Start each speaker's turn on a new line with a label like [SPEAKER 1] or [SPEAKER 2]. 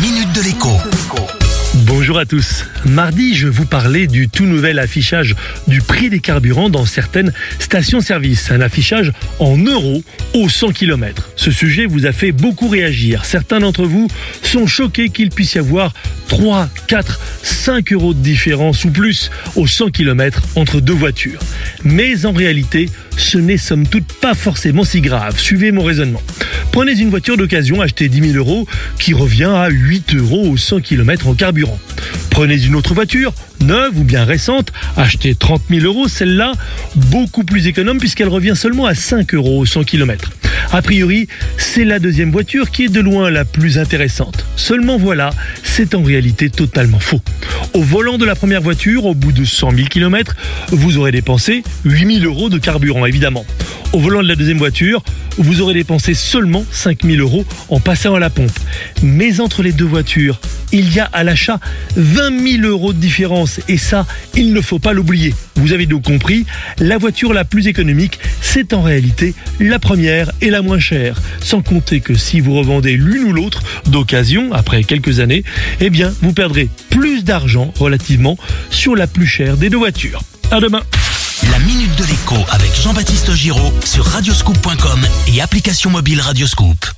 [SPEAKER 1] minute de l'écho.
[SPEAKER 2] Bonjour à tous. Mardi, je vous parlais du tout nouvel affichage du prix des carburants dans certaines stations-service. Un affichage en euros au 100 km. Ce sujet vous a fait beaucoup réagir. Certains d'entre vous sont choqués qu'il puisse y avoir 3, 4, 5 euros de différence ou plus au 100 km entre deux voitures. Mais en réalité, ce n'est somme toute pas forcément si grave. Suivez mon raisonnement. Prenez une voiture d'occasion achetée 10 000 euros qui revient à 8 euros au 100 km en carburant. Prenez une autre voiture, neuve ou bien récente, achetée 30 000 euros, celle-là beaucoup plus économe puisqu'elle revient seulement à 5 euros au 100 km. A priori, c'est la deuxième voiture qui est de loin la plus intéressante. Seulement voilà, c'est en réalité totalement faux. Au volant de la première voiture, au bout de 100 000 km, vous aurez dépensé 8 000 euros de carburant évidemment. Au volant de la deuxième voiture, vous aurez dépensé seulement 5000 euros en passant à la pompe. Mais entre les deux voitures, il y a à l'achat 20 000 euros de différence. Et ça, il ne faut pas l'oublier. Vous avez donc compris, la voiture la plus économique, c'est en réalité la première et la moins chère. Sans compter que si vous revendez l'une ou l'autre d'occasion après quelques années, eh bien, vous perdrez plus d'argent relativement sur la plus chère des deux voitures. À demain!
[SPEAKER 1] La minute de l'écho avec Jean-Baptiste Giraud sur radioscoop.com et application mobile Radioscoop.